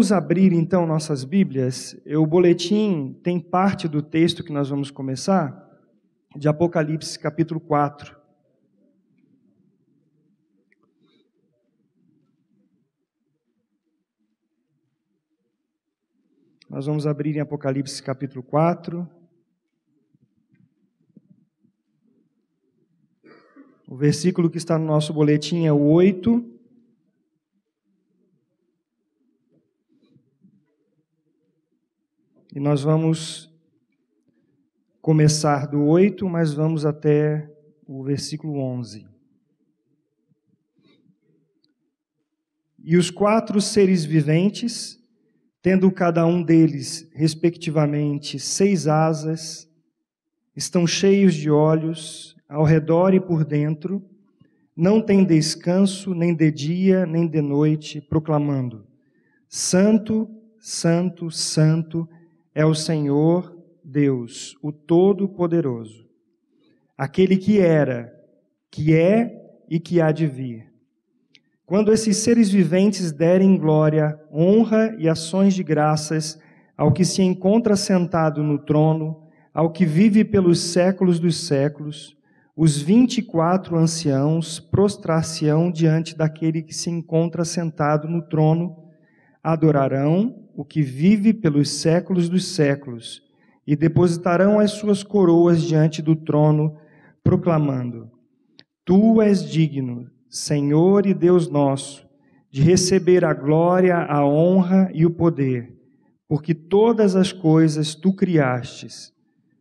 Vamos abrir então nossas Bíblias. O boletim tem parte do texto que nós vamos começar, de Apocalipse capítulo 4. Nós vamos abrir em Apocalipse capítulo 4. O versículo que está no nosso boletim é o 8. E nós vamos começar do 8, mas vamos até o versículo 11. E os quatro seres viventes, tendo cada um deles, respectivamente, seis asas, estão cheios de olhos ao redor e por dentro, não têm descanso nem de dia nem de noite, proclamando: Santo, Santo, Santo é o Senhor Deus, o Todo-Poderoso, aquele que era, que é e que há de vir. Quando esses seres viventes derem glória, honra e ações de graças ao que se encontra sentado no trono, ao que vive pelos séculos dos séculos, os vinte e quatro anciãos prostrar-se-ão diante daquele que se encontra sentado no trono, adorarão o que vive pelos séculos dos séculos, e depositarão as suas coroas diante do trono, proclamando: Tu és digno, Senhor e Deus nosso, de receber a glória, a honra e o poder, porque todas as coisas tu criastes.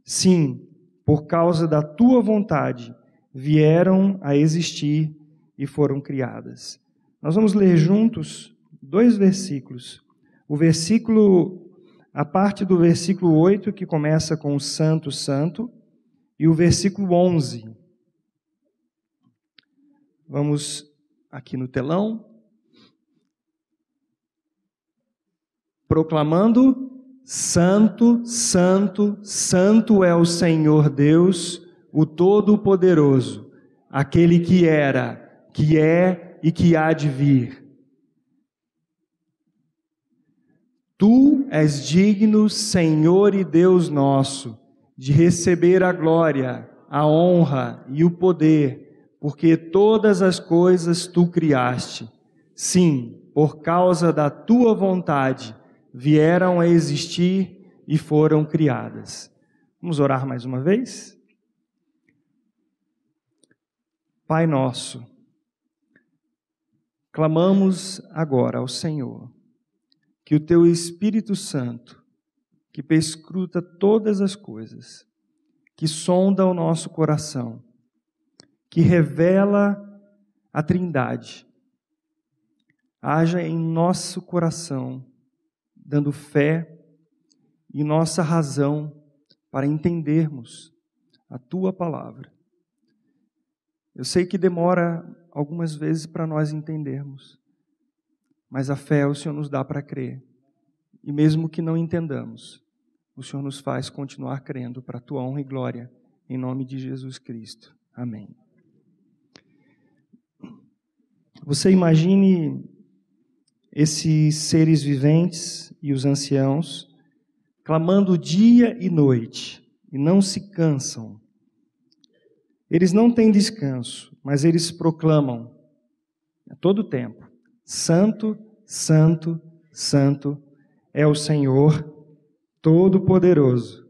Sim, por causa da tua vontade, vieram a existir e foram criadas. Nós vamos ler juntos dois versículos o versículo, a parte do versículo 8 que começa com o Santo, Santo, e o versículo 11. Vamos aqui no telão. Proclamando: Santo, Santo, Santo é o Senhor Deus, o Todo-Poderoso, aquele que era, que é e que há de vir. Tu és digno, Senhor e Deus nosso, de receber a glória, a honra e o poder, porque todas as coisas tu criaste. Sim, por causa da tua vontade, vieram a existir e foram criadas. Vamos orar mais uma vez? Pai nosso, clamamos agora ao Senhor que o teu Espírito Santo, que perscruta todas as coisas, que sonda o nosso coração, que revela a Trindade, haja em nosso coração, dando fé e nossa razão para entendermos a tua palavra. Eu sei que demora algumas vezes para nós entendermos, mas a fé o Senhor nos dá para crer. E mesmo que não entendamos, o Senhor nos faz continuar crendo para a tua honra e glória, em nome de Jesus Cristo. Amém. Você imagine esses seres viventes e os anciãos clamando dia e noite e não se cansam. Eles não têm descanso, mas eles proclamam a todo tempo Santo, Santo, Santo é o Senhor Todo-Poderoso,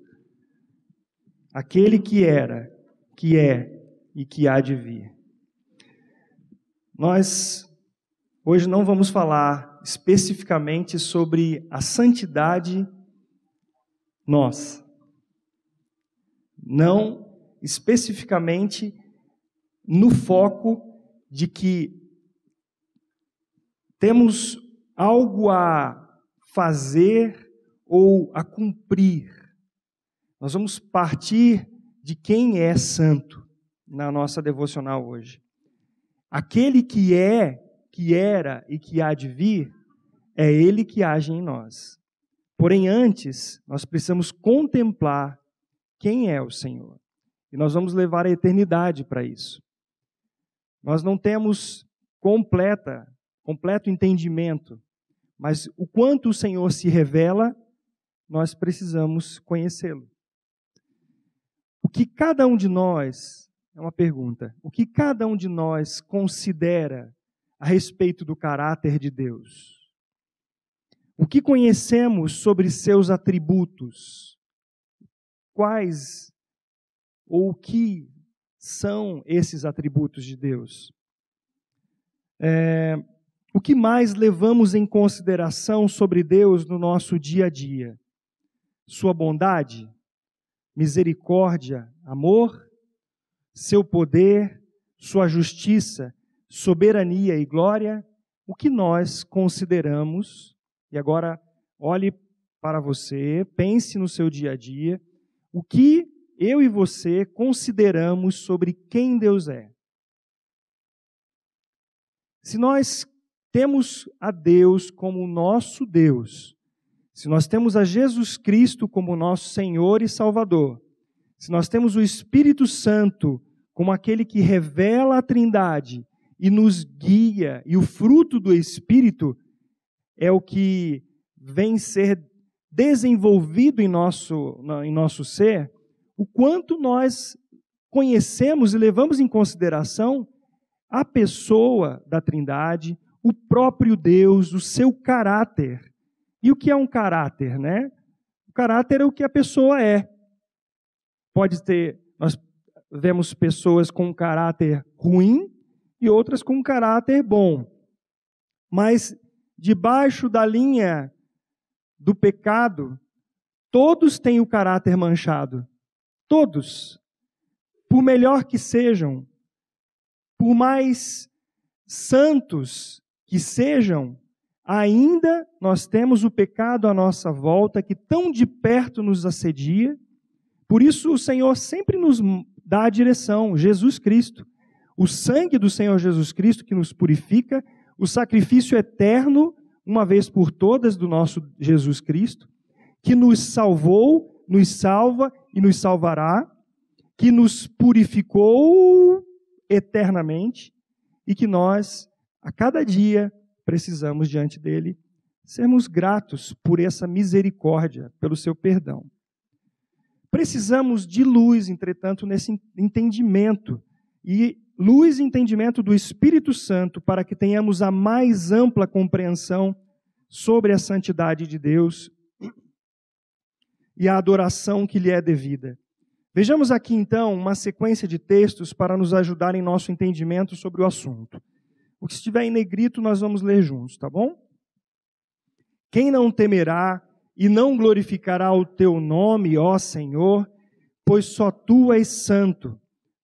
aquele que era, que é e que há de vir. Nós hoje não vamos falar especificamente sobre a santidade nós. Não especificamente no foco de que temos algo a fazer ou a cumprir. Nós vamos partir de quem é santo na nossa devocional hoje. Aquele que é, que era e que há de vir, é ele que age em nós. Porém, antes, nós precisamos contemplar quem é o Senhor. E nós vamos levar a eternidade para isso. Nós não temos completa completo entendimento, mas o quanto o Senhor se revela, nós precisamos conhecê-lo. O que cada um de nós, é uma pergunta, o que cada um de nós considera a respeito do caráter de Deus? O que conhecemos sobre seus atributos? Quais ou o que são esses atributos de Deus? É, o que mais levamos em consideração sobre Deus no nosso dia a dia? Sua bondade, misericórdia, amor, seu poder, sua justiça, soberania e glória, o que nós consideramos, e agora olhe para você, pense no seu dia a dia, o que eu e você consideramos sobre quem Deus é. Se nós temos a Deus como nosso Deus, se nós temos a Jesus Cristo como nosso Senhor e Salvador, se nós temos o Espírito Santo como aquele que revela a Trindade e nos guia, e o fruto do Espírito é o que vem ser desenvolvido em nosso, em nosso ser, o quanto nós conhecemos e levamos em consideração a pessoa da Trindade, o próprio Deus, o seu caráter. E o que é um caráter, né? O caráter é o que a pessoa é. Pode ter, nós vemos pessoas com um caráter ruim e outras com um caráter bom. Mas debaixo da linha do pecado, todos têm o caráter manchado. Todos. Por melhor que sejam, por mais santos que sejam, ainda nós temos o pecado à nossa volta que tão de perto nos assedia. Por isso o Senhor sempre nos dá a direção, Jesus Cristo. O sangue do Senhor Jesus Cristo que nos purifica, o sacrifício eterno, uma vez por todas, do nosso Jesus Cristo, que nos salvou, nos salva e nos salvará, que nos purificou eternamente e que nós, a cada dia, precisamos diante dele sermos gratos por essa misericórdia, pelo seu perdão. Precisamos de luz, entretanto, nesse entendimento e luz e entendimento do Espírito Santo para que tenhamos a mais ampla compreensão sobre a santidade de Deus e a adoração que lhe é devida. Vejamos aqui então uma sequência de textos para nos ajudar em nosso entendimento sobre o assunto. O que estiver em negrito nós vamos ler juntos, tá bom? Quem não temerá e não glorificará o teu nome, ó Senhor, pois só tu és santo.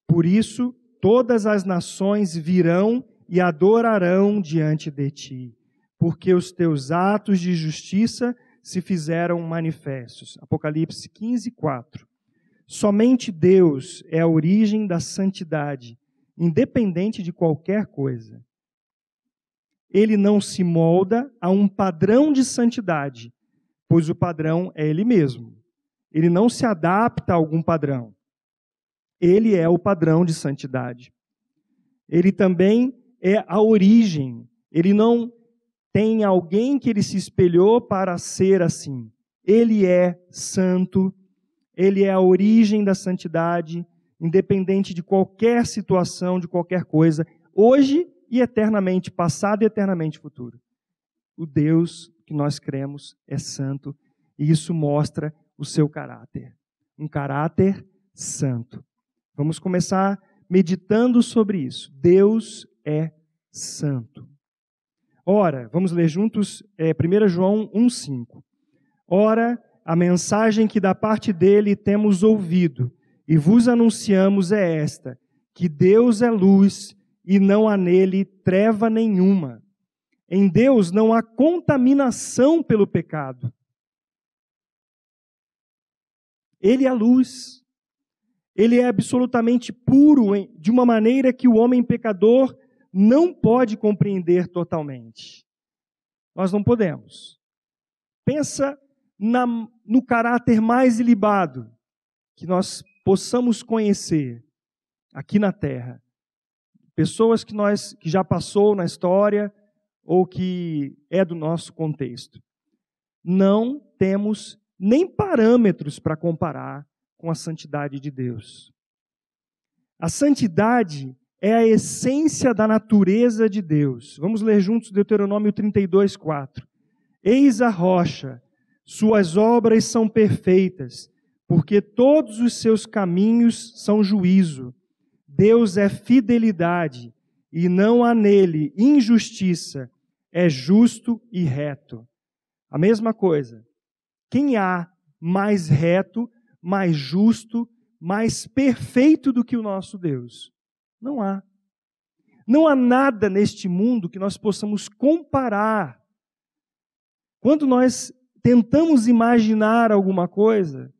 Por isso todas as nações virão e adorarão diante de ti, porque os teus atos de justiça se fizeram manifestos. Apocalipse 15, 4. Somente Deus é a origem da santidade, independente de qualquer coisa. Ele não se molda a um padrão de santidade, pois o padrão é Ele mesmo. Ele não se adapta a algum padrão. Ele é o padrão de santidade. Ele também é a origem. Ele não tem alguém que ele se espelhou para ser assim. Ele é santo ele é a origem da santidade, independente de qualquer situação, de qualquer coisa, hoje e eternamente, passado e eternamente futuro. O Deus que nós cremos é santo e isso mostra o seu caráter. Um caráter santo. Vamos começar meditando sobre isso. Deus é santo. Ora, vamos ler juntos é, 1 João 1,5. Ora, a mensagem que da parte dele temos ouvido e vos anunciamos é esta: que Deus é luz e não há nele treva nenhuma. Em Deus não há contaminação pelo pecado. Ele é a luz. Ele é absolutamente puro de uma maneira que o homem pecador não pode compreender totalmente. Nós não podemos. Pensa na, no caráter mais ilibado que nós possamos conhecer aqui na terra. Pessoas que nós que já passou na história ou que é do nosso contexto. Não temos nem parâmetros para comparar com a santidade de Deus. A santidade é a essência da natureza de Deus. Vamos ler juntos Deuteronômio 32, 4. Eis a rocha, suas obras são perfeitas, porque todos os seus caminhos são juízo. Deus é fidelidade, e não há nele injustiça, é justo e reto. A mesma coisa. Quem há mais reto, mais justo, mais perfeito do que o nosso Deus? Não há. Não há nada neste mundo que nós possamos comparar. Quando nós tentamos imaginar alguma coisa,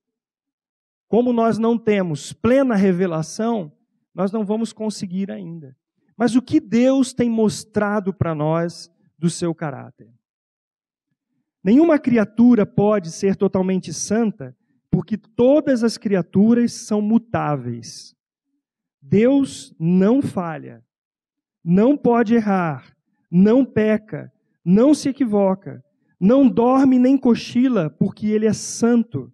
como nós não temos plena revelação, nós não vamos conseguir ainda. Mas o que Deus tem mostrado para nós do seu caráter? Nenhuma criatura pode ser totalmente santa, porque todas as criaturas são mutáveis. Deus não falha, não pode errar, não peca, não se equivoca, não dorme nem cochila, porque Ele é santo.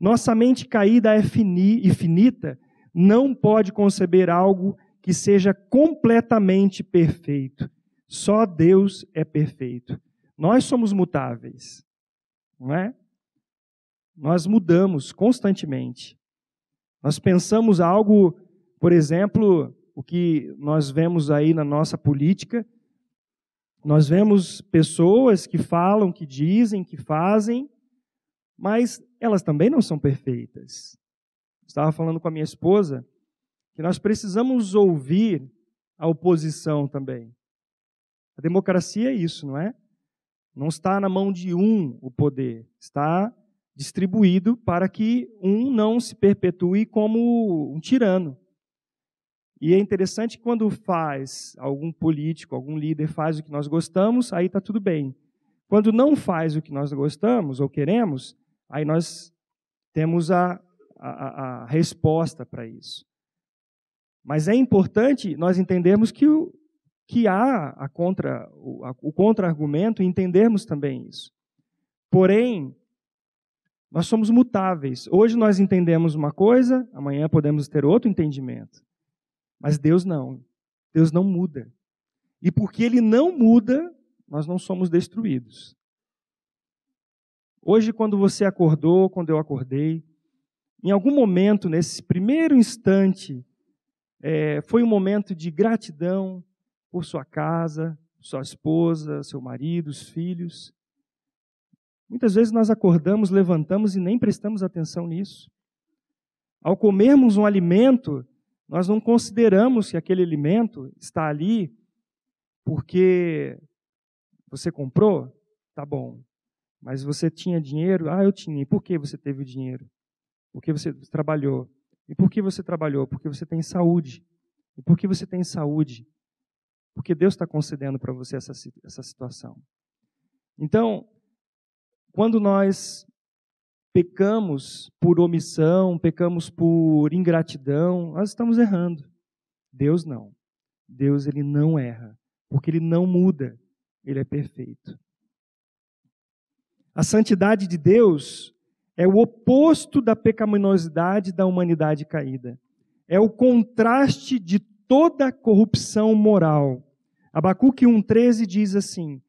Nossa mente caída é fini finita não pode conceber algo que seja completamente perfeito. Só Deus é perfeito. Nós somos mutáveis, não é? Nós mudamos constantemente. Nós pensamos algo, por exemplo, o que nós vemos aí na nossa política, nós vemos pessoas que falam, que dizem, que fazem, mas elas também não são perfeitas. Estava falando com a minha esposa que nós precisamos ouvir a oposição também. A democracia é isso, não é? Não está na mão de um o poder, está distribuído para que um não se perpetue como um tirano. E é interessante quando faz algum político, algum líder faz o que nós gostamos, aí está tudo bem. Quando não faz o que nós gostamos ou queremos, aí nós temos a, a, a resposta para isso. Mas é importante nós entendermos que, o, que há a contra, o, o contra-argumento e entendermos também isso. Porém, nós somos mutáveis. Hoje nós entendemos uma coisa, amanhã podemos ter outro entendimento. Mas Deus não. Deus não muda. E porque Ele não muda, nós não somos destruídos. Hoje, quando você acordou, quando eu acordei, em algum momento, nesse primeiro instante, é, foi um momento de gratidão por sua casa, sua esposa, seu marido, os filhos. Muitas vezes nós acordamos, levantamos e nem prestamos atenção nisso. Ao comermos um alimento, nós não consideramos que aquele alimento está ali porque você comprou, tá bom. Mas você tinha dinheiro? Ah, eu tinha. E por que você teve o dinheiro? Porque você trabalhou. E por que você trabalhou? Porque você tem saúde. E por que você tem saúde? Porque Deus está concedendo para você essa, essa situação. Então, quando nós pecamos por omissão, pecamos por ingratidão, nós estamos errando. Deus não. Deus ele não erra, porque ele não muda, ele é perfeito. A santidade de Deus é o oposto da pecaminosidade da humanidade caída. É o contraste de toda a corrupção moral. Abacuque 1,13 diz assim: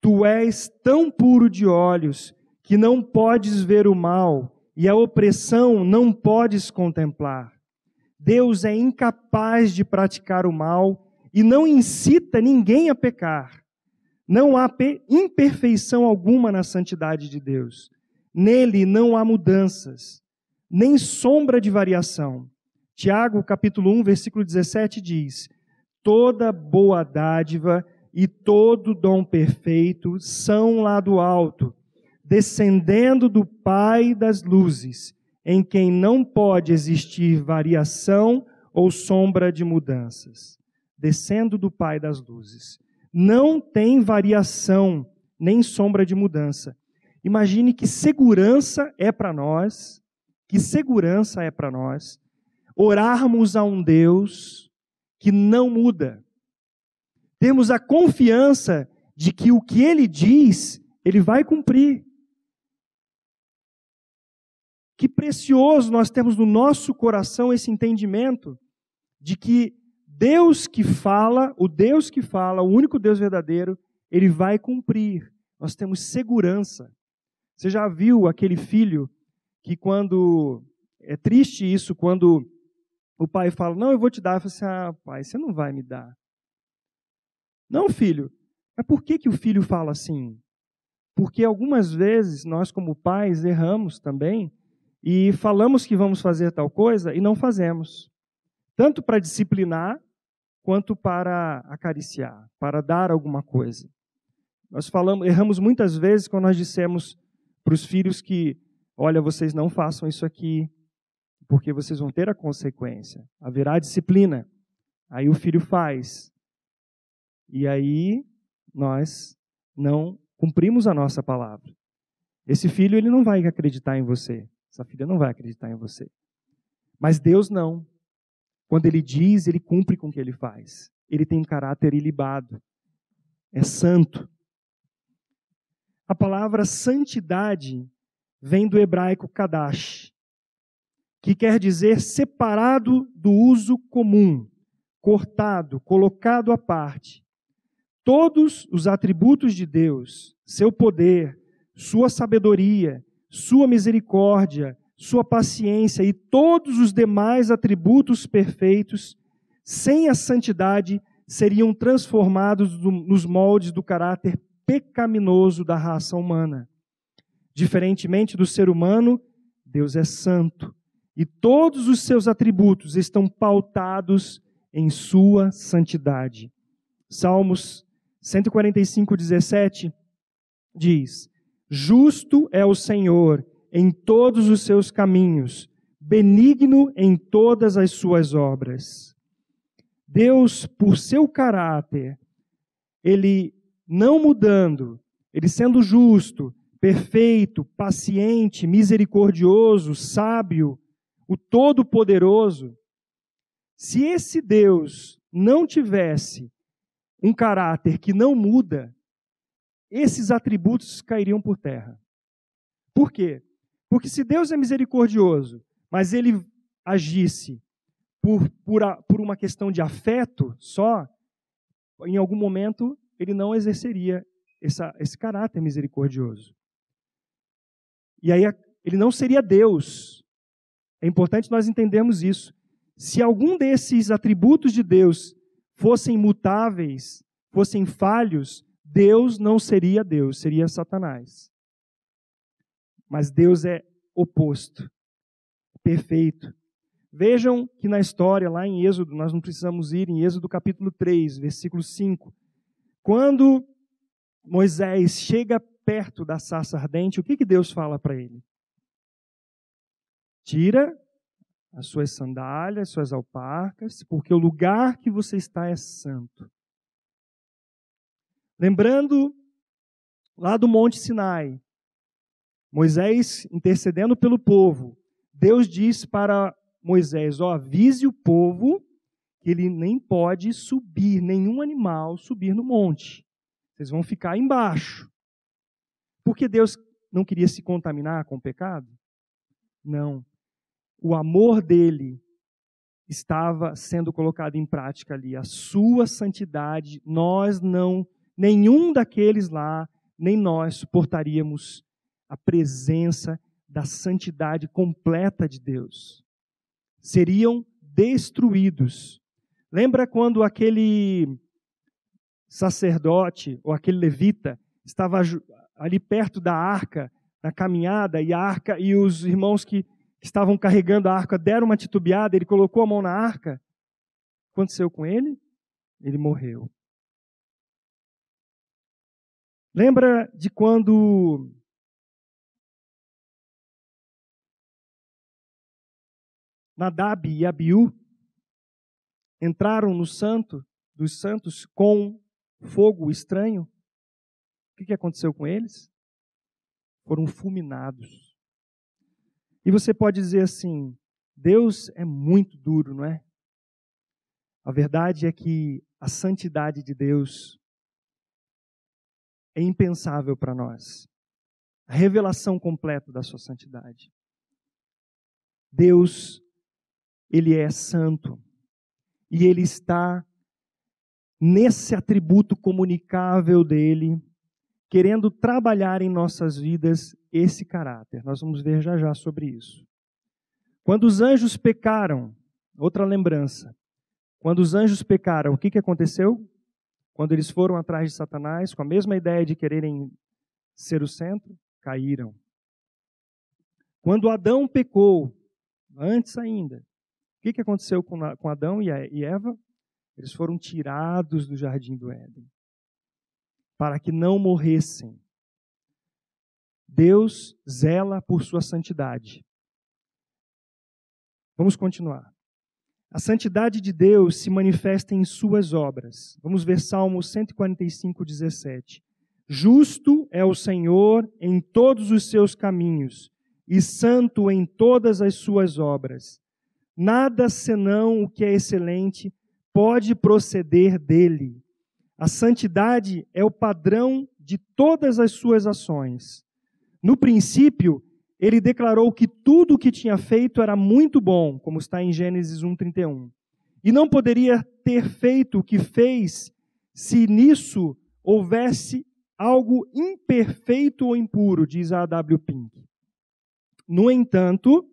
Tu és tão puro de olhos que não podes ver o mal e a opressão não podes contemplar. Deus é incapaz de praticar o mal e não incita ninguém a pecar. Não há imperfeição alguma na santidade de Deus. Nele não há mudanças, nem sombra de variação. Tiago, capítulo 1, versículo 17 diz: Toda boa dádiva e todo dom perfeito são lá do alto, descendendo do Pai das luzes, em quem não pode existir variação ou sombra de mudanças. Descendo do Pai das luzes. Não tem variação nem sombra de mudança. Imagine que segurança é para nós, que segurança é para nós, orarmos a um Deus que não muda, Temos a confiança de que o que ele diz, ele vai cumprir. Que precioso nós temos no nosso coração esse entendimento de que Deus que fala, o Deus que fala, o único Deus verdadeiro, ele vai cumprir. Nós temos segurança. Você já viu aquele filho que quando é triste isso quando o pai fala: "Não, eu vou te dar". Eu assim: "Ah, pai, você não vai me dar". Não, filho. Mas por que que o filho fala assim? Porque algumas vezes nós como pais erramos também e falamos que vamos fazer tal coisa e não fazemos. Tanto para disciplinar quanto para acariciar, para dar alguma coisa. Nós falamos, erramos muitas vezes quando nós dissemos para os filhos que, olha, vocês não façam isso aqui, porque vocês vão ter a consequência. Haverá disciplina. Aí o filho faz. E aí nós não cumprimos a nossa palavra. Esse filho ele não vai acreditar em você. Essa filha não vai acreditar em você. Mas Deus não. Quando ele diz, ele cumpre com o que ele faz. Ele tem um caráter ilibado. É santo. A palavra santidade vem do hebraico kadash, que quer dizer separado do uso comum, cortado, colocado à parte. Todos os atributos de Deus, seu poder, sua sabedoria, sua misericórdia, sua paciência e todos os demais atributos perfeitos, sem a santidade, seriam transformados nos moldes do caráter pecaminoso da raça humana. Diferentemente do ser humano, Deus é santo e todos os seus atributos estão pautados em sua santidade. Salmos 145, 17 diz: Justo é o Senhor em todos os seus caminhos, benigno em todas as suas obras. Deus, por seu caráter, ele não mudando, ele sendo justo, perfeito, paciente, misericordioso, sábio, o Todo-Poderoso, se esse Deus não tivesse um caráter que não muda, esses atributos cairiam por terra. Por quê? Porque se Deus é misericordioso, mas ele agisse por, por, a, por uma questão de afeto só, em algum momento ele não exerceria essa, esse caráter misericordioso. E aí ele não seria Deus. É importante nós entendermos isso. Se algum desses atributos de Deus fossem mutáveis, fossem falhos, Deus não seria Deus, seria Satanás. Mas Deus é oposto, perfeito. Vejam que na história, lá em Êxodo, nós não precisamos ir em Êxodo capítulo 3, versículo 5. Quando Moisés chega perto da sarça ardente, o que, que Deus fala para ele? Tira as suas sandálias, as suas alparcas, porque o lugar que você está é santo. Lembrando lá do Monte Sinai, Moisés intercedendo pelo povo, Deus diz para Moisés: ó, avise o povo que ele nem pode subir, nenhum animal subir no monte. Vocês vão ficar embaixo. Porque Deus não queria se contaminar com o pecado? Não. O amor dele estava sendo colocado em prática ali. A sua santidade, nós não, nenhum daqueles lá, nem nós suportaríamos a presença da santidade completa de Deus. Seriam destruídos. Lembra quando aquele sacerdote ou aquele levita estava ali perto da arca, na caminhada, e a arca e os irmãos que estavam carregando a arca deram uma titubeada, ele colocou a mão na arca. O que aconteceu com ele? Ele morreu. Lembra de quando Nadab e Abiú entraram no santo dos santos com fogo estranho. O que aconteceu com eles? Foram fulminados. E você pode dizer assim: Deus é muito duro, não é? A verdade é que a santidade de Deus é impensável para nós. A revelação completa da sua santidade. Deus, ele é santo e ele está nesse atributo comunicável dele, querendo trabalhar em nossas vidas esse caráter. Nós vamos ver já já sobre isso. Quando os anjos pecaram, outra lembrança. Quando os anjos pecaram, o que, que aconteceu? Quando eles foram atrás de Satanás, com a mesma ideia de quererem ser o centro, caíram. Quando Adão pecou, antes ainda, o que, que aconteceu com Adão e Eva? Eles foram tirados do jardim do Éden para que não morressem. Deus zela por sua santidade. Vamos continuar. A santidade de Deus se manifesta em suas obras. Vamos ver Salmo 145, 17. Justo é o Senhor em todos os seus caminhos e santo em todas as suas obras. Nada senão o que é excelente pode proceder dele. A santidade é o padrão de todas as suas ações. No princípio, ele declarou que tudo o que tinha feito era muito bom, como está em Gênesis 1:31. E não poderia ter feito o que fez se nisso houvesse algo imperfeito ou impuro, diz a A.W. Pink. No entanto,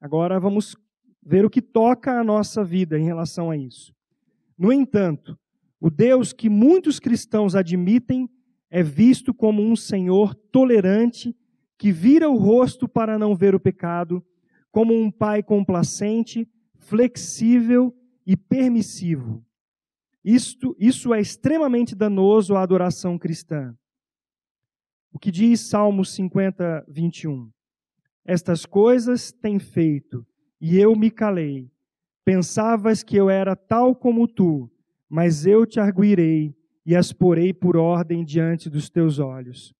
agora vamos ver o que toca a nossa vida em relação a isso. No entanto, o Deus que muitos cristãos admitem é visto como um Senhor tolerante que vira o rosto para não ver o pecado, como um pai complacente, flexível e permissivo. Isto, isso é extremamente danoso à adoração cristã. O que diz Salmo 50, 21? Estas coisas tem feito e eu me calei. Pensavas que eu era tal como tu, mas eu te arguirei e as porei por ordem diante dos teus olhos.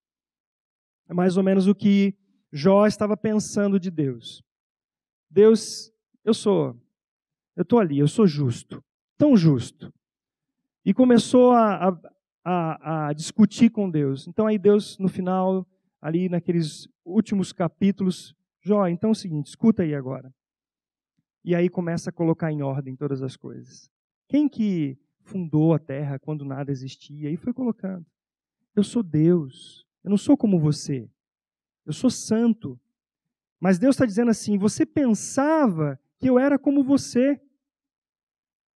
É mais ou menos o que Jó estava pensando de Deus. Deus, eu sou, eu estou ali, eu sou justo, tão justo. E começou a, a, a, discutir com Deus. Então aí Deus, no final, ali naqueles últimos capítulos, Jó, então é o seguinte, escuta aí agora. E aí começa a colocar em ordem todas as coisas. Quem que fundou a terra quando nada existia? E foi colocando. Eu sou Deus. Eu não sou como você. Eu sou santo. Mas Deus está dizendo assim: você pensava que eu era como você,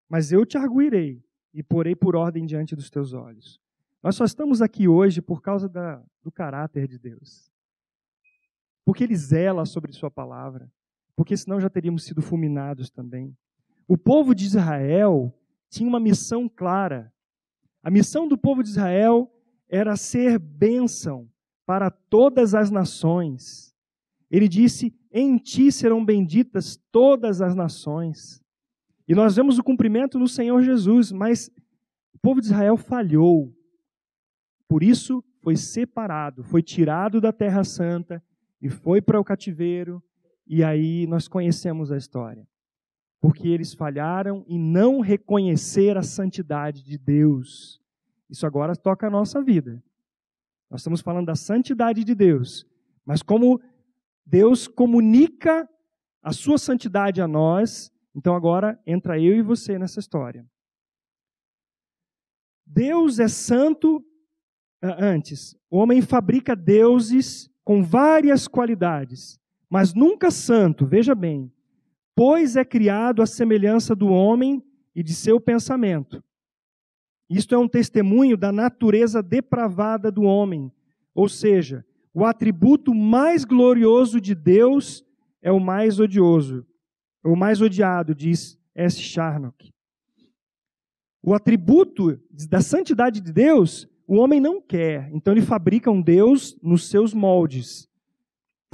mas eu te arguirei e porei por ordem diante dos teus olhos. Nós só estamos aqui hoje por causa da, do caráter de Deus. Porque Ele zela sobre Sua palavra porque senão já teríamos sido fulminados também. O povo de Israel tinha uma missão clara. A missão do povo de Israel era ser bênção para todas as nações. Ele disse: Em ti serão benditas todas as nações. E nós vemos o cumprimento no Senhor Jesus, mas o povo de Israel falhou. Por isso foi separado, foi tirado da terra santa e foi para o cativeiro e aí nós conhecemos a história. Porque eles falharam em não reconhecer a santidade de Deus. Isso agora toca a nossa vida. Nós estamos falando da santidade de Deus. Mas como Deus comunica a sua santidade a nós, então agora entra eu e você nessa história. Deus é santo antes. O homem fabrica deuses com várias qualidades mas nunca santo, veja bem, pois é criado à semelhança do homem e de seu pensamento. Isto é um testemunho da natureza depravada do homem, ou seja, o atributo mais glorioso de Deus é o mais odioso, o mais odiado, diz S. Charnock. O atributo da santidade de Deus, o homem não quer, então ele fabrica um Deus nos seus moldes.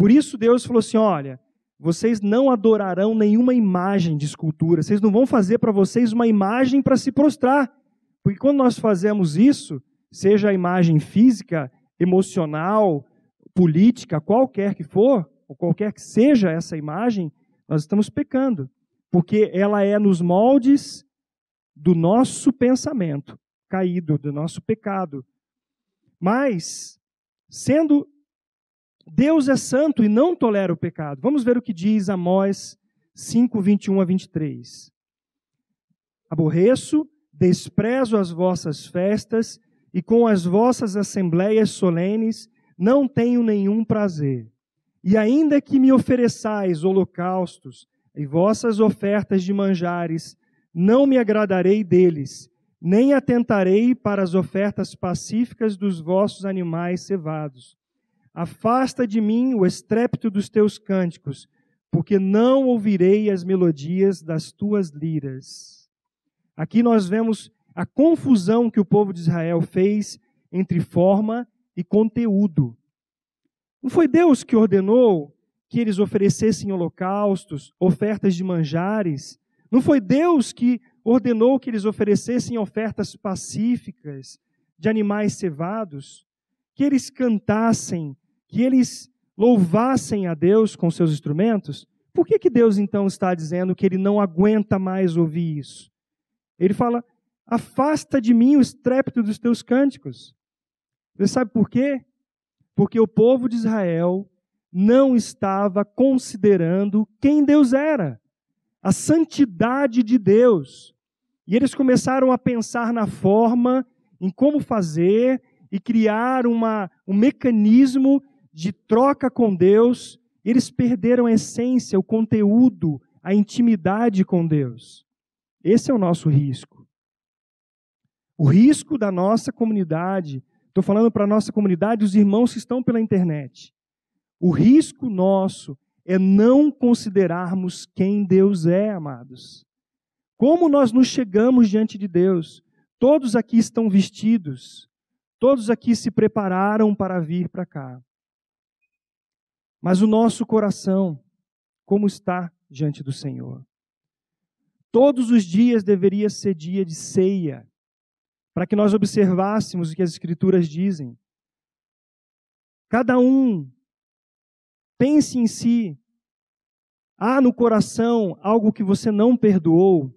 Por isso Deus falou assim: olha, vocês não adorarão nenhuma imagem de escultura, vocês não vão fazer para vocês uma imagem para se prostrar. Porque quando nós fazemos isso, seja a imagem física, emocional, política, qualquer que for, ou qualquer que seja essa imagem, nós estamos pecando. Porque ela é nos moldes do nosso pensamento caído, do nosso pecado. Mas, sendo Deus é santo e não tolera o pecado. Vamos ver o que diz Amós 5, 21 a 23. Aborreço, desprezo as vossas festas e com as vossas assembleias solenes não tenho nenhum prazer. E ainda que me ofereçais holocaustos e vossas ofertas de manjares, não me agradarei deles, nem atentarei para as ofertas pacíficas dos vossos animais cevados. Afasta de mim o estrépito dos teus cânticos, porque não ouvirei as melodias das tuas liras. Aqui nós vemos a confusão que o povo de Israel fez entre forma e conteúdo. Não foi Deus que ordenou que eles oferecessem holocaustos, ofertas de manjares. Não foi Deus que ordenou que eles oferecessem ofertas pacíficas de animais cevados, que eles cantassem, que eles louvassem a Deus com seus instrumentos. Por que, que Deus então está dizendo que ele não aguenta mais ouvir isso? Ele fala: afasta de mim o estrépito dos teus cânticos. Você sabe por quê? Porque o povo de Israel não estava considerando quem Deus era a santidade de Deus. E eles começaram a pensar na forma, em como fazer e criar uma, um mecanismo de troca com Deus. Eles perderam a essência, o conteúdo, a intimidade com Deus. Esse é o nosso risco. O risco da nossa comunidade, estou falando para a nossa comunidade, os irmãos que estão pela internet. O risco nosso é não considerarmos quem Deus é, amados. Como nós nos chegamos diante de Deus? Todos aqui estão vestidos, todos aqui se prepararam para vir para cá. Mas o nosso coração, como está diante do Senhor? Todos os dias deveria ser dia de ceia, para que nós observássemos o que as Escrituras dizem. Cada um pense em si, há no coração algo que você não perdoou,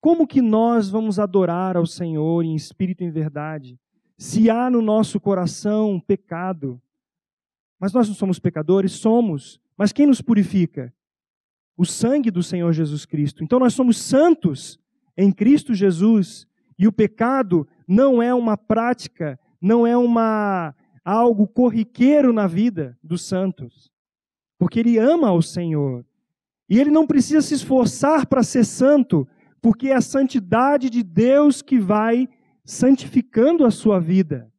como que nós vamos adorar ao Senhor em espírito e em verdade? Se há no nosso coração pecado, mas nós não somos pecadores? Somos. Mas quem nos purifica? O sangue do Senhor Jesus Cristo. Então nós somos santos em Cristo Jesus. E o pecado não é uma prática, não é uma algo corriqueiro na vida dos santos porque ele ama ao Senhor. E ele não precisa se esforçar para ser santo, porque é a santidade de Deus que vai santificando a sua vida.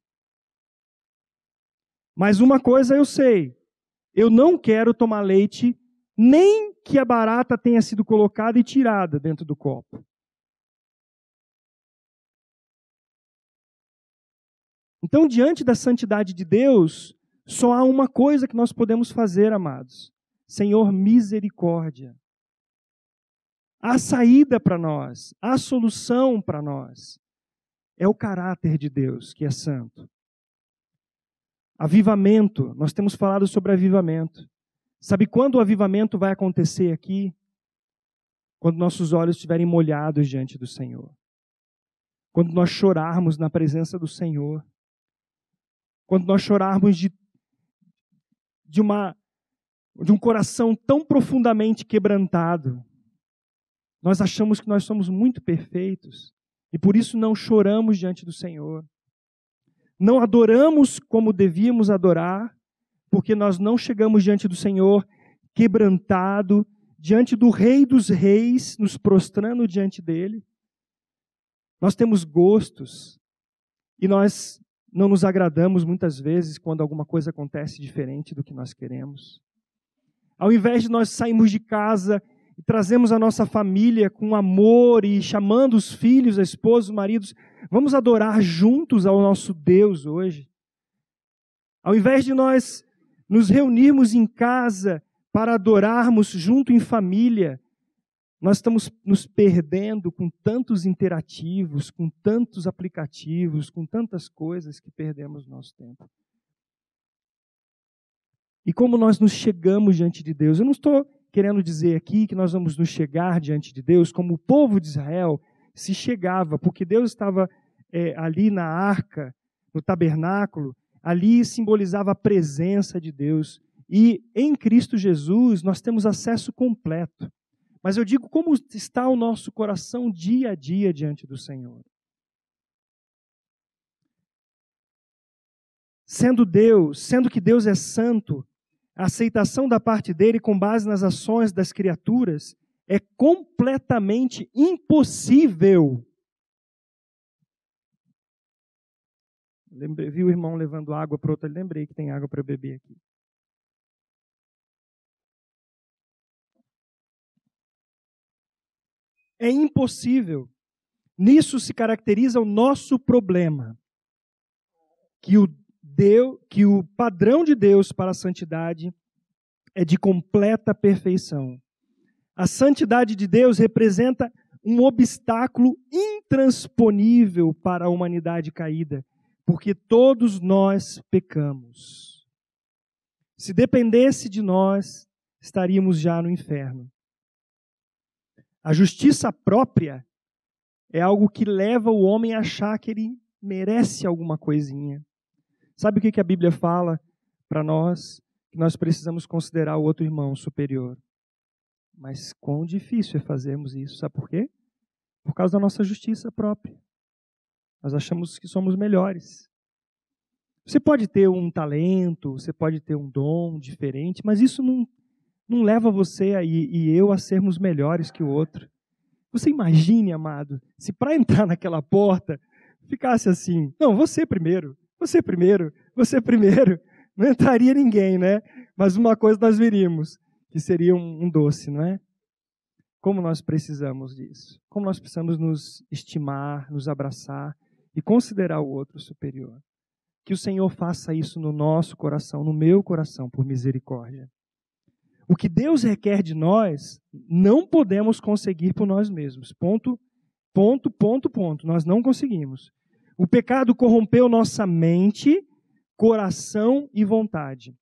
Mas uma coisa eu sei: eu não quero tomar leite nem que a barata tenha sido colocada e tirada dentro do copo. Então, diante da santidade de Deus, só há uma coisa que nós podemos fazer, amados: Senhor, misericórdia. Há saída para nós, há solução para nós. É o caráter de Deus que é santo. Avivamento, nós temos falado sobre avivamento. Sabe quando o avivamento vai acontecer aqui? Quando nossos olhos estiverem molhados diante do Senhor. Quando nós chorarmos na presença do Senhor. Quando nós chorarmos de de, uma, de um coração tão profundamente quebrantado. Nós achamos que nós somos muito perfeitos e por isso não choramos diante do Senhor. Não adoramos como devíamos adorar, porque nós não chegamos diante do Senhor quebrantado, diante do Rei dos Reis, nos prostrando diante dele. Nós temos gostos e nós não nos agradamos muitas vezes quando alguma coisa acontece diferente do que nós queremos. Ao invés de nós sairmos de casa e trazemos a nossa família com amor e chamando os filhos, a esposa, os maridos, vamos adorar juntos ao nosso Deus hoje. Ao invés de nós nos reunirmos em casa para adorarmos junto em família, nós estamos nos perdendo com tantos interativos, com tantos aplicativos, com tantas coisas que perdemos nosso tempo. E como nós nos chegamos diante de Deus? Eu não estou querendo dizer aqui que nós vamos nos chegar diante de Deus como o povo de Israel se chegava, porque Deus estava é, ali na arca, no tabernáculo, ali simbolizava a presença de Deus. E em Cristo Jesus nós temos acesso completo. Mas eu digo como está o nosso coração dia a dia diante do Senhor. Sendo Deus, sendo que Deus é santo, a aceitação da parte dele com base nas ações das criaturas é completamente impossível. Lembrei, vi o irmão levando água para outro, lembrei que tem água para beber aqui. É impossível. Nisso se caracteriza o nosso problema. Que o, Deus, que o padrão de Deus para a santidade é de completa perfeição. A santidade de Deus representa um obstáculo intransponível para a humanidade caída, porque todos nós pecamos. Se dependesse de nós, estaríamos já no inferno. A justiça própria é algo que leva o homem a achar que ele merece alguma coisinha. Sabe o que a Bíblia fala para nós? Que nós precisamos considerar o outro irmão superior. Mas quão difícil é fazermos isso. Sabe por quê? Por causa da nossa justiça própria. Nós achamos que somos melhores. Você pode ter um talento, você pode ter um dom diferente, mas isso não, não leva você aí e eu a sermos melhores que o outro. Você imagine, amado, se para entrar naquela porta ficasse assim: não, você primeiro, você primeiro, você primeiro, não entraria ninguém, né? Mas uma coisa nós veríamos, que seria um, um doce, não é? Como nós precisamos disso? Como nós precisamos nos estimar, nos abraçar e considerar o outro superior. Que o Senhor faça isso no nosso coração, no meu coração, por misericórdia. O que Deus requer de nós, não podemos conseguir por nós mesmos. Ponto, ponto, ponto, ponto. Nós não conseguimos. O pecado corrompeu nossa mente, coração e vontade.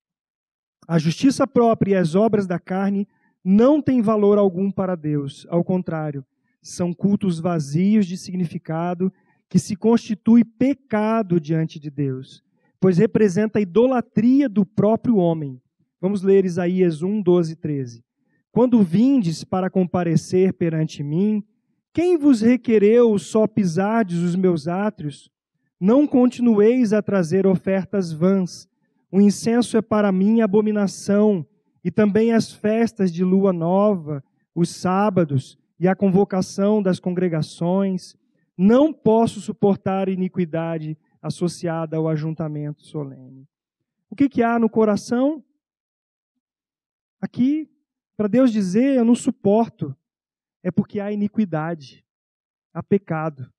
A justiça própria e as obras da carne não têm valor algum para Deus. Ao contrário, são cultos vazios de significado que se constitui pecado diante de Deus, pois representa a idolatria do próprio homem Vamos ler Isaías 1, 12 e 13. Quando vindes para comparecer perante mim, quem vos requereu só pisardes os meus átrios? Não continueis a trazer ofertas vãs. O incenso é para mim abominação, e também as festas de lua nova, os sábados e a convocação das congregações. Não posso suportar iniquidade associada ao ajuntamento solene. O que, que há no coração? Aqui, para Deus dizer, eu não suporto, é porque há iniquidade, há pecado.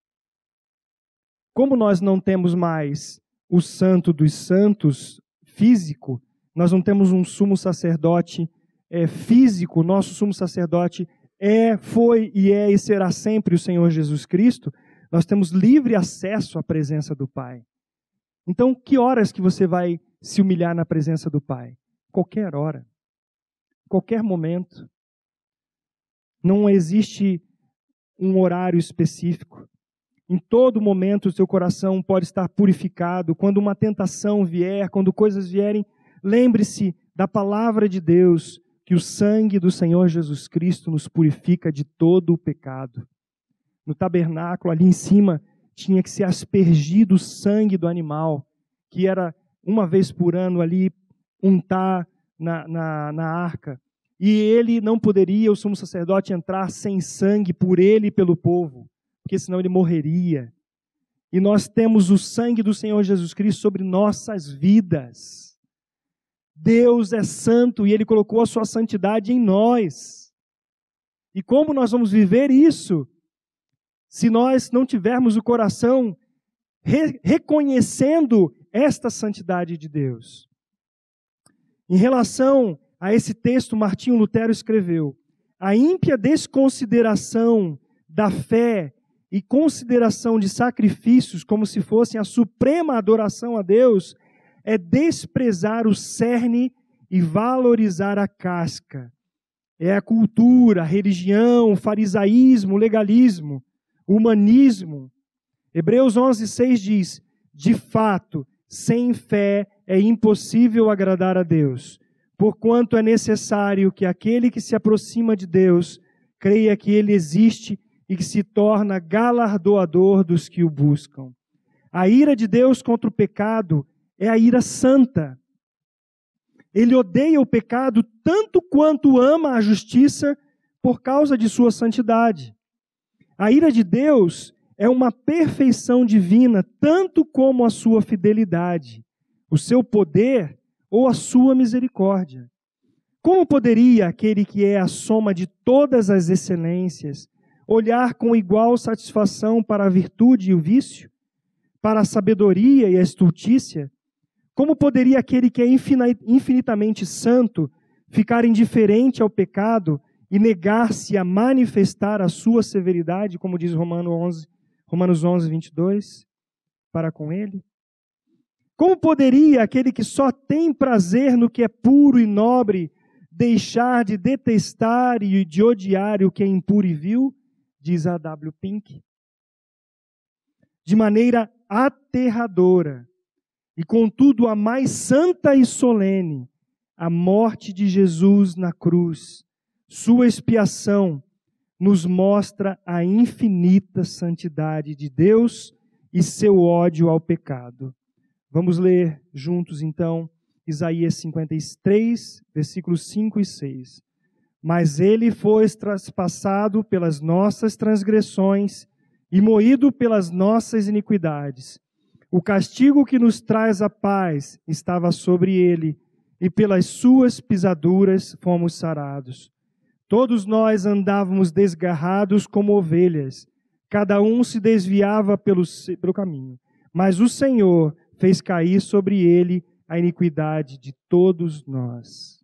Como nós não temos mais o santo dos santos físico, nós não temos um sumo sacerdote é, físico, nosso sumo sacerdote é, foi e é e será sempre o Senhor Jesus Cristo, nós temos livre acesso à presença do Pai. Então, que horas que você vai se humilhar na presença do Pai? Qualquer hora qualquer momento. Não existe um horário específico. Em todo momento o seu coração pode estar purificado. Quando uma tentação vier, quando coisas vierem, lembre-se da palavra de Deus, que o sangue do Senhor Jesus Cristo nos purifica de todo o pecado. No tabernáculo, ali em cima, tinha que ser aspergido o sangue do animal, que era uma vez por ano ali untar na, na, na arca. E ele não poderia, o sumo sacerdote, entrar sem sangue por ele e pelo povo, porque senão ele morreria. E nós temos o sangue do Senhor Jesus Cristo sobre nossas vidas. Deus é santo e ele colocou a sua santidade em nós. E como nós vamos viver isso? Se nós não tivermos o coração re reconhecendo esta santidade de Deus. Em relação a esse texto, Martinho Lutero escreveu: a ímpia desconsideração da fé e consideração de sacrifícios como se fossem a suprema adoração a Deus é desprezar o cerne e valorizar a casca. É a cultura, a religião, o farisaísmo, o legalismo. humanismo. Hebreus 11:6 diz: "De fato, sem fé é impossível agradar a Deus, porquanto é necessário que aquele que se aproxima de Deus creia que ele existe e que se torna galardoador dos que o buscam." A ira de Deus contra o pecado é a ira santa. Ele odeia o pecado tanto quanto ama a justiça por causa de sua santidade. A ira de Deus é uma perfeição divina, tanto como a sua fidelidade, o seu poder ou a sua misericórdia. Como poderia aquele que é a soma de todas as excelências olhar com igual satisfação para a virtude e o vício, para a sabedoria e a estultícia? Como poderia aquele que é infinitamente santo ficar indiferente ao pecado e negar-se a manifestar a sua severidade, como diz Romanos 11, Romanos 11, 22, para com ele? Como poderia aquele que só tem prazer no que é puro e nobre deixar de detestar e de odiar o que é impuro e vil? Diz a W. Pink. De maneira aterradora, e contudo a mais santa e solene, a morte de Jesus na cruz, sua expiação, nos mostra a infinita santidade de Deus e seu ódio ao pecado. Vamos ler juntos então Isaías 53, versículos 5 e 6. Mas ele foi traspassado pelas nossas transgressões e moído pelas nossas iniquidades. O castigo que nos traz a paz estava sobre ele, e pelas suas pisaduras fomos sarados. Todos nós andávamos desgarrados como ovelhas, cada um se desviava pelo, pelo caminho. Mas o Senhor fez cair sobre ele a iniquidade de todos nós.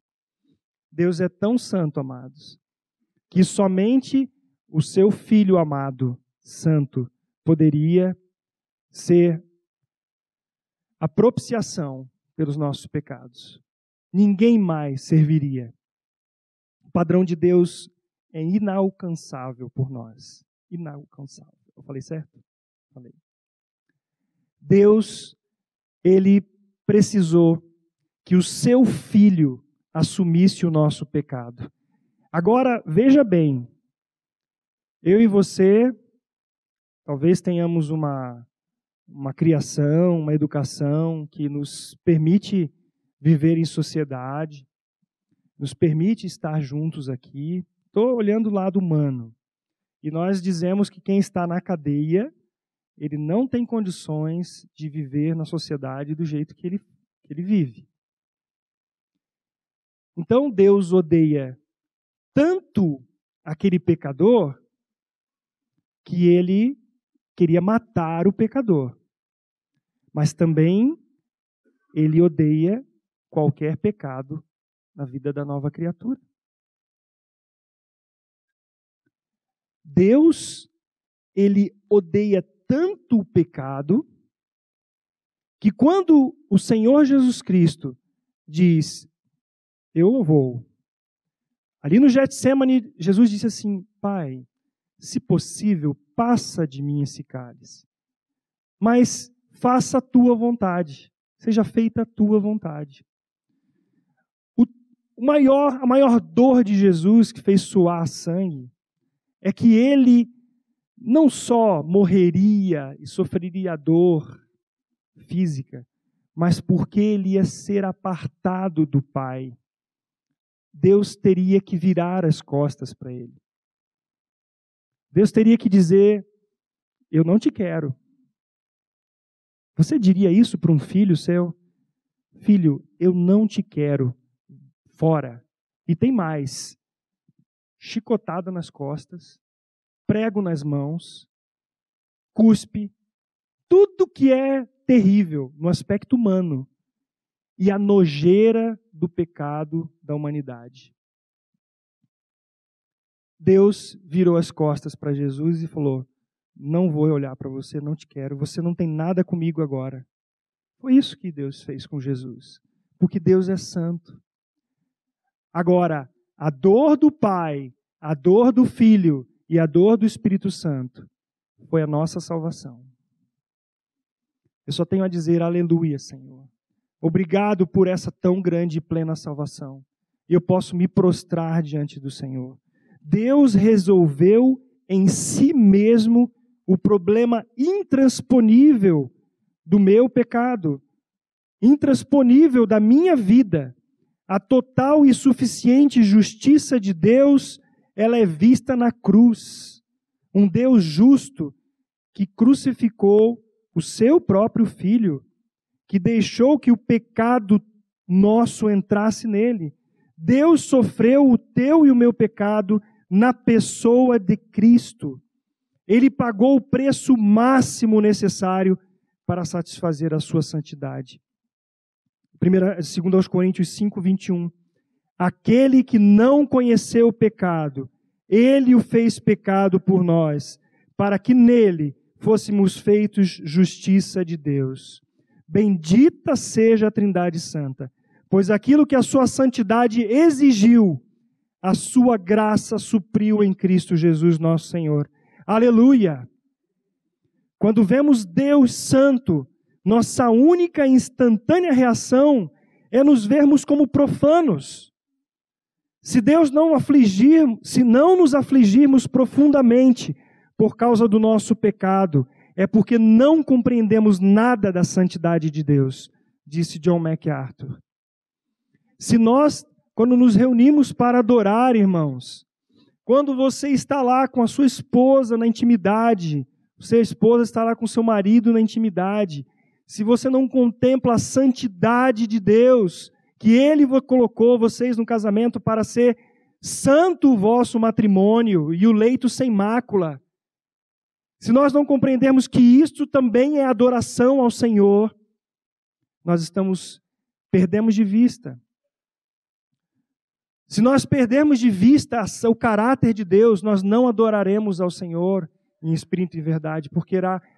Deus é tão santo, amados, que somente o seu Filho amado, santo, poderia ser a propiciação pelos nossos pecados. Ninguém mais serviria. O padrão de Deus é inalcançável por nós. Inalcançável. Eu falei certo? Falei. Deus, ele precisou que o seu filho assumisse o nosso pecado. Agora, veja bem, eu e você talvez tenhamos uma uma criação, uma educação que nos permite viver em sociedade, nos permite estar juntos aqui. Estou olhando o lado humano. E nós dizemos que quem está na cadeia, ele não tem condições de viver na sociedade do jeito que ele, que ele vive. Então Deus odeia tanto aquele pecador que ele queria matar o pecador. Mas também ele odeia qualquer pecado na vida da nova criatura. Deus, ele odeia tanto o pecado que quando o Senhor Jesus Cristo diz: Eu vou. Ali no Getsemane, Jesus disse assim: Pai, se possível, passa de mim esse cálice. Mas faça a tua vontade, seja feita a tua vontade. O maior, a maior dor de Jesus que fez suar sangue é que ele não só morreria e sofreria dor física, mas porque ele ia ser apartado do Pai. Deus teria que virar as costas para ele. Deus teria que dizer: Eu não te quero. Você diria isso para um filho seu? Filho, eu não te quero. Fora. E tem mais: chicotada nas costas, prego nas mãos, cuspe, tudo que é terrível no aspecto humano e a nojeira do pecado da humanidade. Deus virou as costas para Jesus e falou: Não vou olhar para você, não te quero, você não tem nada comigo agora. Foi isso que Deus fez com Jesus, porque Deus é santo. Agora, a dor do Pai, a dor do Filho e a dor do Espírito Santo foi a nossa salvação. Eu só tenho a dizer aleluia, Senhor. Obrigado por essa tão grande e plena salvação. Eu posso me prostrar diante do Senhor. Deus resolveu em si mesmo o problema intransponível do meu pecado, intransponível da minha vida. A total e suficiente justiça de Deus, ela é vista na cruz. Um Deus justo que crucificou o seu próprio filho, que deixou que o pecado nosso entrasse nele. Deus sofreu o teu e o meu pecado na pessoa de Cristo. Ele pagou o preço máximo necessário para satisfazer a sua santidade. 2 Coríntios 5, 21. Aquele que não conheceu o pecado, ele o fez pecado por nós, para que nele fôssemos feitos justiça de Deus. Bendita seja a Trindade Santa, pois aquilo que a sua santidade exigiu, a sua graça supriu em Cristo Jesus, nosso Senhor. Aleluia! Quando vemos Deus Santo, nossa única instantânea reação é nos vermos como profanos. Se Deus não afligir, se não nos afligirmos profundamente por causa do nosso pecado, é porque não compreendemos nada da santidade de Deus, disse John MacArthur. Se nós quando nos reunimos para adorar, irmãos, quando você está lá com a sua esposa na intimidade, sua esposa está lá com seu marido na intimidade, se você não contempla a santidade de Deus, que Ele colocou vocês no casamento para ser santo o vosso matrimônio e o leito sem mácula, se nós não compreendermos que isto também é adoração ao Senhor, nós estamos, perdemos de vista se nós perdermos de vista o caráter de Deus, nós não adoraremos ao Senhor em espírito e verdade, porque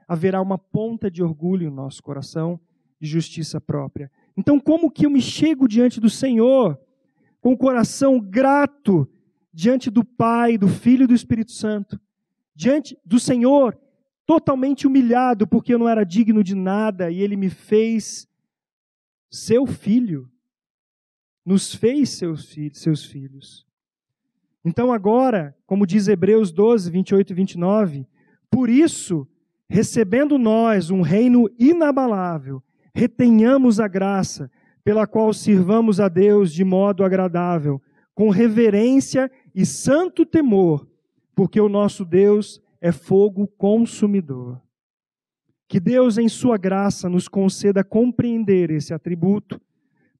haverá uma ponta de orgulho no nosso coração, de justiça própria. Então, como que eu me chego diante do Senhor com o coração grato diante do Pai, do Filho e do Espírito Santo, diante do Senhor, totalmente humilhado, porque eu não era digno de nada e Ele me fez seu filho nos fez seus, seus filhos. Então, agora, como diz Hebreus 12, 28 e 29, por isso, recebendo nós um reino inabalável, retenhamos a graça pela qual sirvamos a Deus de modo agradável, com reverência e santo temor, porque o nosso Deus é fogo consumidor. Que Deus, em Sua graça, nos conceda compreender esse atributo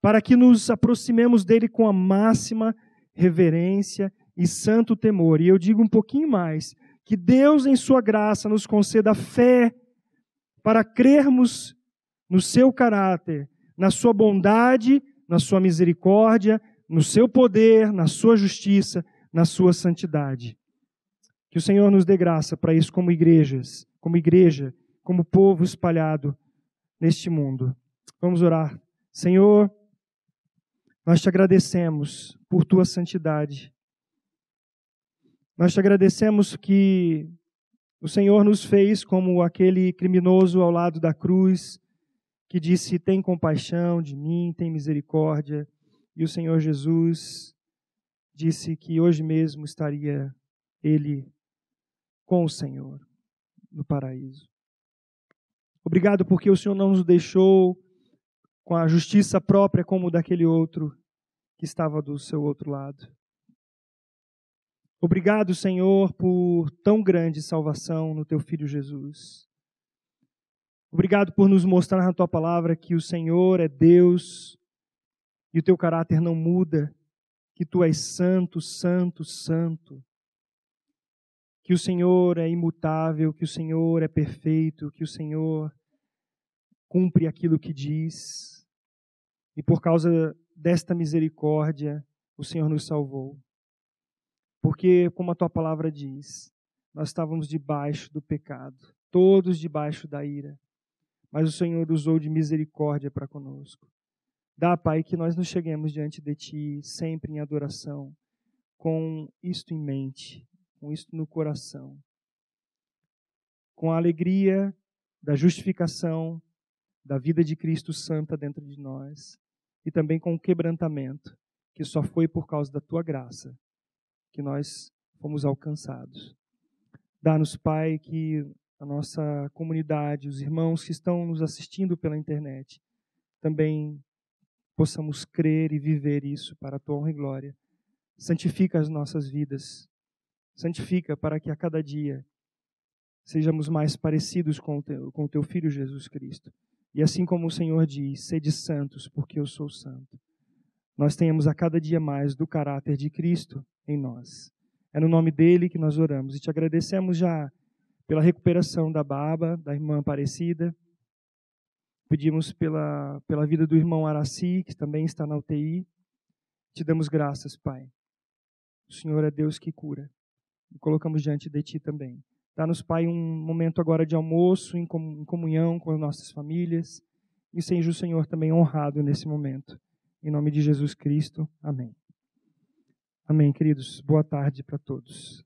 para que nos aproximemos dele com a máxima reverência e santo temor. E eu digo um pouquinho mais: que Deus, em Sua graça, nos conceda fé para crermos no Seu caráter, na Sua bondade, na Sua misericórdia, no Seu poder, na Sua justiça, na Sua santidade. Que o Senhor nos dê graça para isso como igrejas, como igreja, como povo espalhado neste mundo. Vamos orar. Senhor, nós te agradecemos por tua santidade. Nós te agradecemos que o Senhor nos fez como aquele criminoso ao lado da cruz, que disse: Tem compaixão de mim, tem misericórdia. E o Senhor Jesus disse que hoje mesmo estaria ele com o Senhor no paraíso. Obrigado porque o Senhor não nos deixou com a justiça própria como daquele outro que estava do seu outro lado. Obrigado, Senhor, por tão grande salvação no teu filho Jesus. Obrigado por nos mostrar na tua palavra que o Senhor é Deus e o teu caráter não muda, que tu és santo, santo, santo. Que o Senhor é imutável, que o Senhor é perfeito, que o Senhor cumpre aquilo que diz. E por causa desta misericórdia, o Senhor nos salvou. Porque, como a tua palavra diz, nós estávamos debaixo do pecado, todos debaixo da ira. Mas o Senhor usou de misericórdia para conosco. Dá, Pai, que nós nos cheguemos diante de Ti sempre em adoração, com isto em mente, com isto no coração. com a alegria da justificação, da vida de Cristo santa dentro de nós e também com o quebrantamento, que só foi por causa da tua graça que nós fomos alcançados. Dá-nos, Pai, que a nossa comunidade, os irmãos que estão nos assistindo pela internet, também possamos crer e viver isso para a tua honra e glória. Santifica as nossas vidas. Santifica para que a cada dia sejamos mais parecidos com o teu, com o teu Filho Jesus Cristo. E assim como o Senhor diz, sede santos, porque eu sou santo. Nós tenhamos a cada dia mais do caráter de Cristo em nós. É no nome dele que nós oramos e te agradecemos já pela recuperação da Baba, da irmã Aparecida. Pedimos pela, pela vida do irmão Araci, que também está na UTI. Te damos graças, Pai. O Senhor é Deus que cura. E colocamos diante de Ti também. Dá-nos, Pai, um momento agora de almoço em comunhão com as nossas famílias. E seja o Senhor também honrado nesse momento. Em nome de Jesus Cristo. Amém. Amém, queridos. Boa tarde para todos.